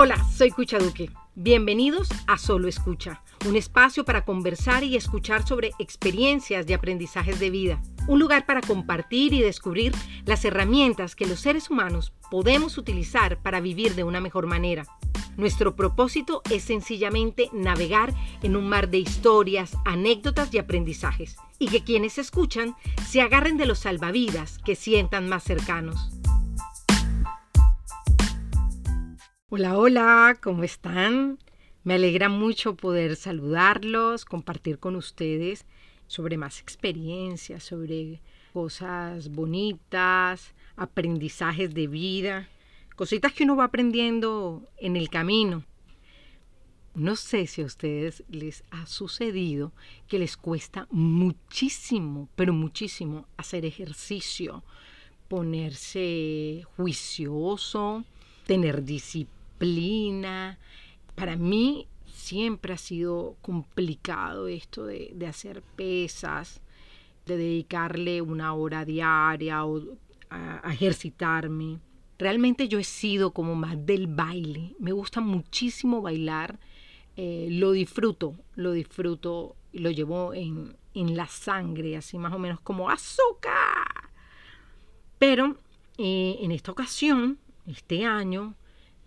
Hola, soy Cucha Duque. Bienvenidos a Solo Escucha, un espacio para conversar y escuchar sobre experiencias de aprendizajes de vida, un lugar para compartir y descubrir las herramientas que los seres humanos podemos utilizar para vivir de una mejor manera. Nuestro propósito es sencillamente navegar en un mar de historias, anécdotas y aprendizajes, y que quienes escuchan se agarren de los salvavidas que sientan más cercanos. Hola, hola, ¿cómo están? Me alegra mucho poder saludarlos, compartir con ustedes sobre más experiencias, sobre cosas bonitas, aprendizajes de vida, cositas que uno va aprendiendo en el camino. No sé si a ustedes les ha sucedido que les cuesta muchísimo, pero muchísimo hacer ejercicio, ponerse juicioso, tener disciplina para mí siempre ha sido complicado esto de, hacer pesas, de dedicarle una hora diaria o a, ejercitarme. Realmente yo he sido como más del baile. Me gusta muchísimo bailar. Eh, lo disfruto, lo disfruto lo llevo en, la sangre, así más o menos como azúcar. Pero eh, en esta ocasión, este año,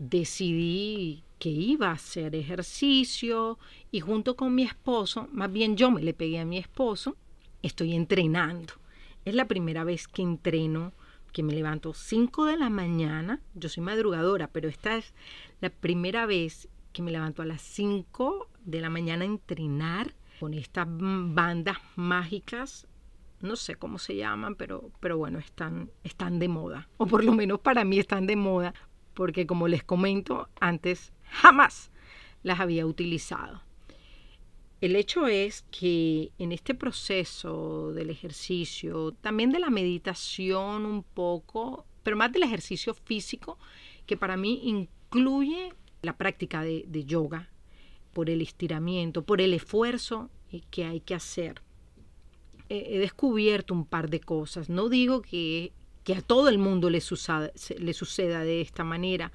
decidí que iba a hacer ejercicio y junto con mi esposo, más bien yo me le pegué a mi esposo, estoy entrenando. Es la primera vez que entreno, que me levanto 5 de la mañana, yo soy madrugadora, pero esta es la primera vez que me levanto a las 5 de la mañana a entrenar con estas bandas mágicas no sé cómo se llaman, pero, pero bueno, están, están de moda. O por lo menos para mí están de moda porque como les comento, antes jamás las había utilizado. El hecho es que en este proceso del ejercicio, también de la meditación un poco, pero más del ejercicio físico, que para mí incluye la práctica de, yoga, por el estiramiento, por el esfuerzo que hay que hacer. he descubierto un par de cosas. No digo que que a todo el mundo le suceda, de esta manera.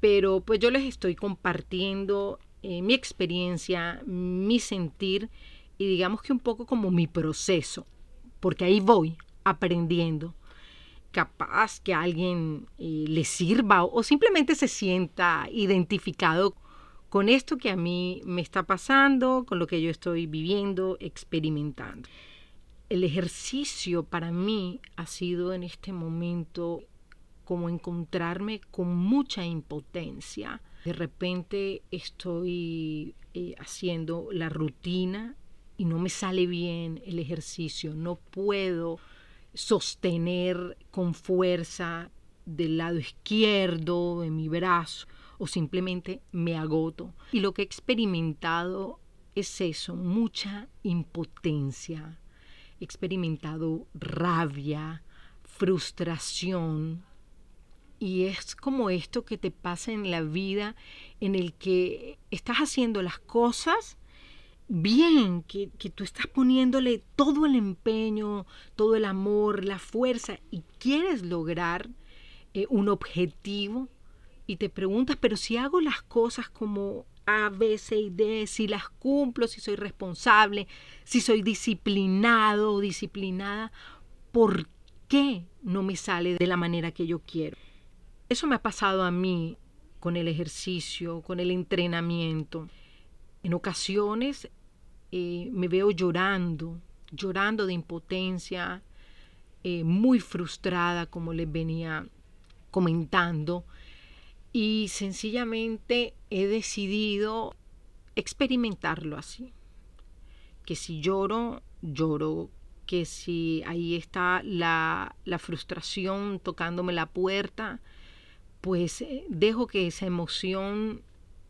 Pero pues yo les estoy compartiendo eh, mi experiencia, mi sentir y digamos que un poco como mi proceso, porque ahí voy aprendiendo. Capaz que a alguien eh, le sirva o simplemente se sienta identificado con esto que a mí me está pasando, con lo que yo estoy viviendo, experimentando el ejercicio para mí ha sido en este momento como encontrarme con mucha impotencia. De repente estoy eh, haciendo la rutina y no me sale bien el ejercicio, no puedo sostener con fuerza del lado izquierdo de mi brazo o simplemente me agoto. Y lo que he experimentado es eso, mucha impotencia, experimentado rabia, frustración. Y es como esto que te pasa en la vida en el que estás haciendo las cosas bien, que, tú estás poniéndole todo el empeño, todo el amor, la fuerza y quieres lograr eh, un objetivo y te preguntas, pero si hago las cosas como a, B, C y D, si las cumplo, si soy responsable, si soy disciplinado o disciplinada, ¿por qué no me sale de la manera que yo quiero? Eso me ha pasado a mí con el ejercicio, con el entrenamiento. En ocasiones eh, me veo llorando, llorando de impotencia, eh, muy frustrada, como les venía comentando, y sencillamente he decidido experimentarlo así. Que si lloro, lloro. Que si ahí está la, la frustración tocándome la puerta, pues eh, dejo que esa emoción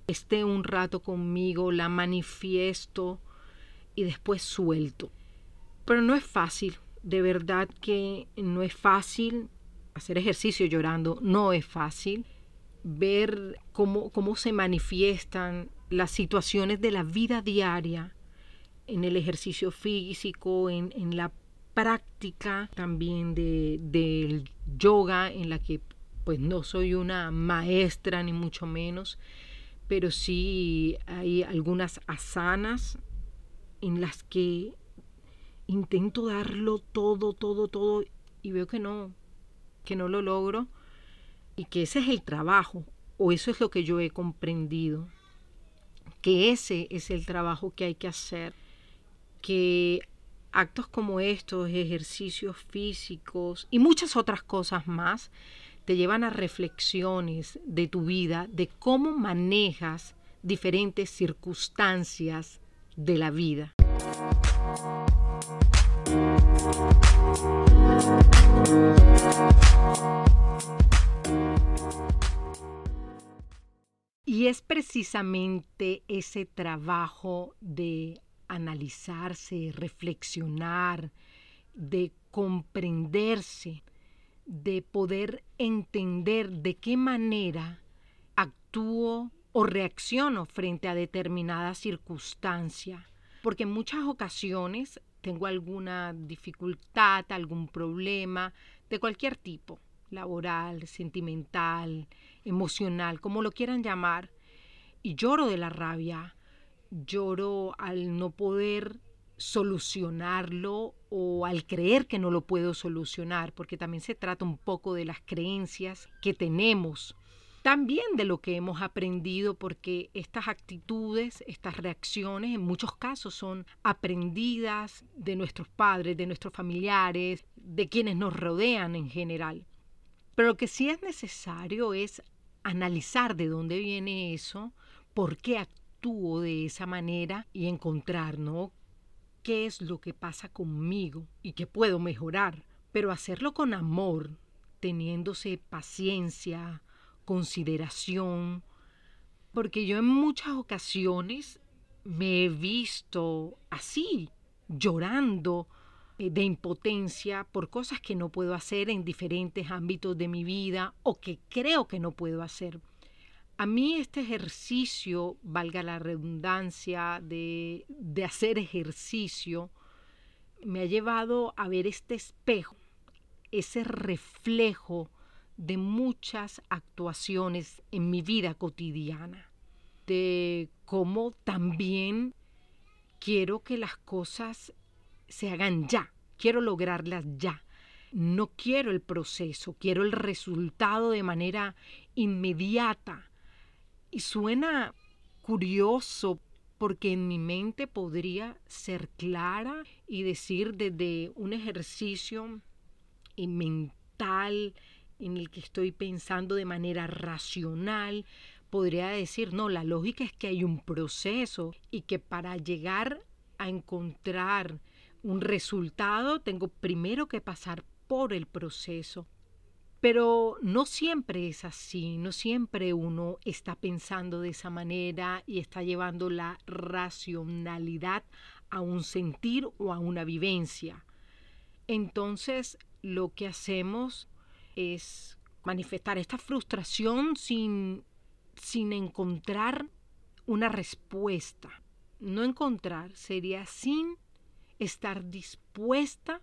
esté un rato conmigo, la manifiesto y después suelto. Pero no es fácil, de verdad que no es fácil hacer ejercicio llorando, no es fácil ver cómo, cómo se manifiestan las situaciones de la vida diaria en el ejercicio físico, en, en la práctica también del yoga, en la que pues no soy una maestra ni mucho menos, pero sí hay algunas asanas en las que intento darlo todo, todo, todo y veo que no, que no lo logro y que ese es el trabajo o eso es lo que yo he comprendido, que ese es el trabajo que hay que hacer, que actos como estos, ejercicios físicos y muchas otras cosas más, te llevan a reflexiones de tu vida, de cómo manejas diferentes circunstancias de la vida. Y es precisamente ese trabajo de analizarse, reflexionar, de comprenderse, de poder entender de qué manera actúo o reacciono frente a determinada circunstancia. Porque en muchas ocasiones tengo alguna dificultad, algún problema de cualquier tipo, laboral, sentimental, emocional, como lo quieran llamar, y lloro de la rabia, lloro al no poder solucionarlo o al creer que no lo puedo solucionar, porque también se trata un poco de las creencias que tenemos, también de lo que hemos aprendido, porque estas actitudes, estas reacciones en muchos casos son aprendidas de nuestros padres, de nuestros familiares, de quienes nos rodean en general. Pero lo que sí es necesario es analizar de dónde viene eso, por qué actúo de esa manera y encontrar, ¿no? qué es lo que pasa conmigo y que puedo mejorar, pero hacerlo con amor, teniéndose paciencia, consideración, porque yo en muchas ocasiones me he visto así, llorando de impotencia por cosas que no puedo hacer en diferentes ámbitos de mi vida o que creo que no puedo hacer. A mí este ejercicio, valga la redundancia, de, de hacer ejercicio, me ha llevado a ver este espejo, ese reflejo de muchas actuaciones en mi vida cotidiana, de cómo también quiero que las cosas se hagan ya, quiero lograrlas ya. No quiero el proceso, quiero el resultado de manera inmediata y suena curioso porque en mi mente podría ser clara y decir desde un ejercicio mental en el que estoy pensando de manera racional, podría decir, no, la lógica es que hay un proceso y que para llegar a encontrar un resultado tengo primero que pasar por el proceso. Pero no siempre es así, no siempre uno está pensando de esa manera y está llevando la racionalidad a un sentir o a una vivencia. Entonces lo que hacemos es manifestar esta frustración sin, sin encontrar una respuesta. No encontrar sería sin estar dispuesta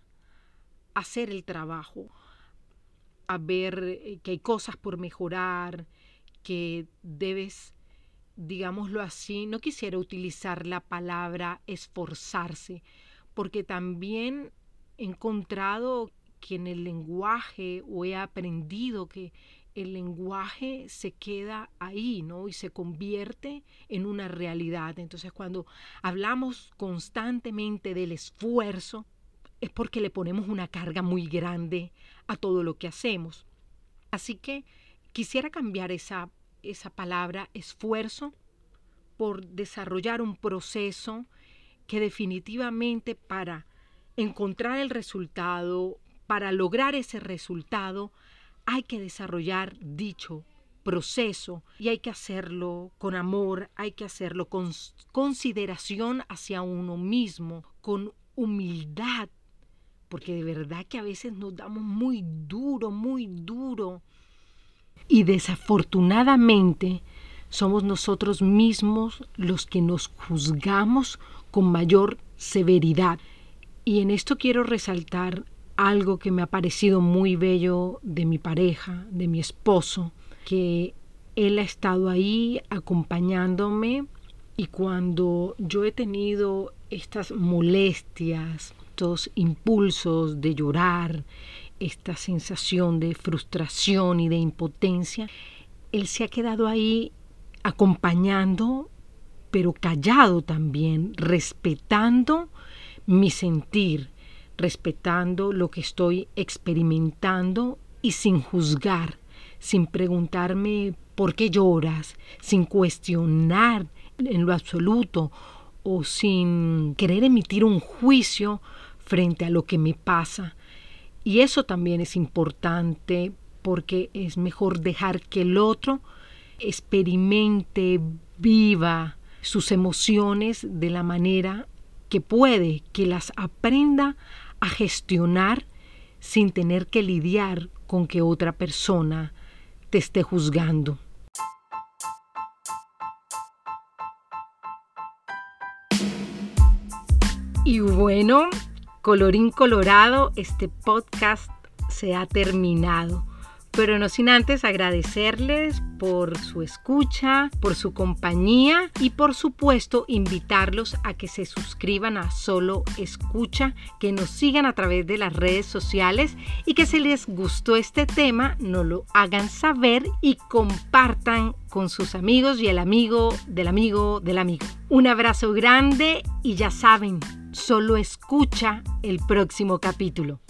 a hacer el trabajo a ver eh, que hay cosas por mejorar, que debes, digámoslo así, no quisiera utilizar la palabra esforzarse, porque también he encontrado que en el lenguaje o he aprendido que el lenguaje se queda ahí, ¿no? Y se convierte en una realidad. Entonces, cuando hablamos constantemente del esfuerzo, es porque le ponemos una carga muy grande a todo lo que hacemos. Así que quisiera cambiar esa, esa palabra esfuerzo por desarrollar un proceso que definitivamente para encontrar el resultado, para lograr ese resultado, hay que desarrollar dicho proceso y hay que hacerlo con amor, hay que hacerlo con consideración hacia uno mismo, con humildad porque de verdad que a veces nos damos muy duro, muy duro. Y desafortunadamente somos nosotros mismos los que nos juzgamos con mayor severidad. Y en esto quiero resaltar algo que me ha parecido muy bello de mi pareja, de mi esposo, que él ha estado ahí acompañándome y cuando yo he tenido estas molestias, estos impulsos de llorar, esta sensación de frustración y de impotencia, él se ha quedado ahí acompañando, pero callado también, respetando mi sentir, respetando lo que estoy experimentando y sin juzgar, sin preguntarme por qué lloras, sin cuestionar en lo absoluto o sin querer emitir un juicio frente a lo que me pasa. Y eso también es importante porque es mejor dejar que el otro experimente, viva sus emociones de la manera que puede, que las aprenda a gestionar sin tener que lidiar con que otra persona te esté juzgando. Y bueno, colorín colorado, este podcast se ha terminado pero no sin antes agradecerles por su escucha, por su compañía y por supuesto invitarlos a que se suscriban a Solo Escucha, que nos sigan a través de las redes sociales y que si les gustó este tema nos lo hagan saber y compartan con sus amigos y el amigo del amigo del amigo. Un abrazo grande y ya saben, solo escucha el próximo capítulo.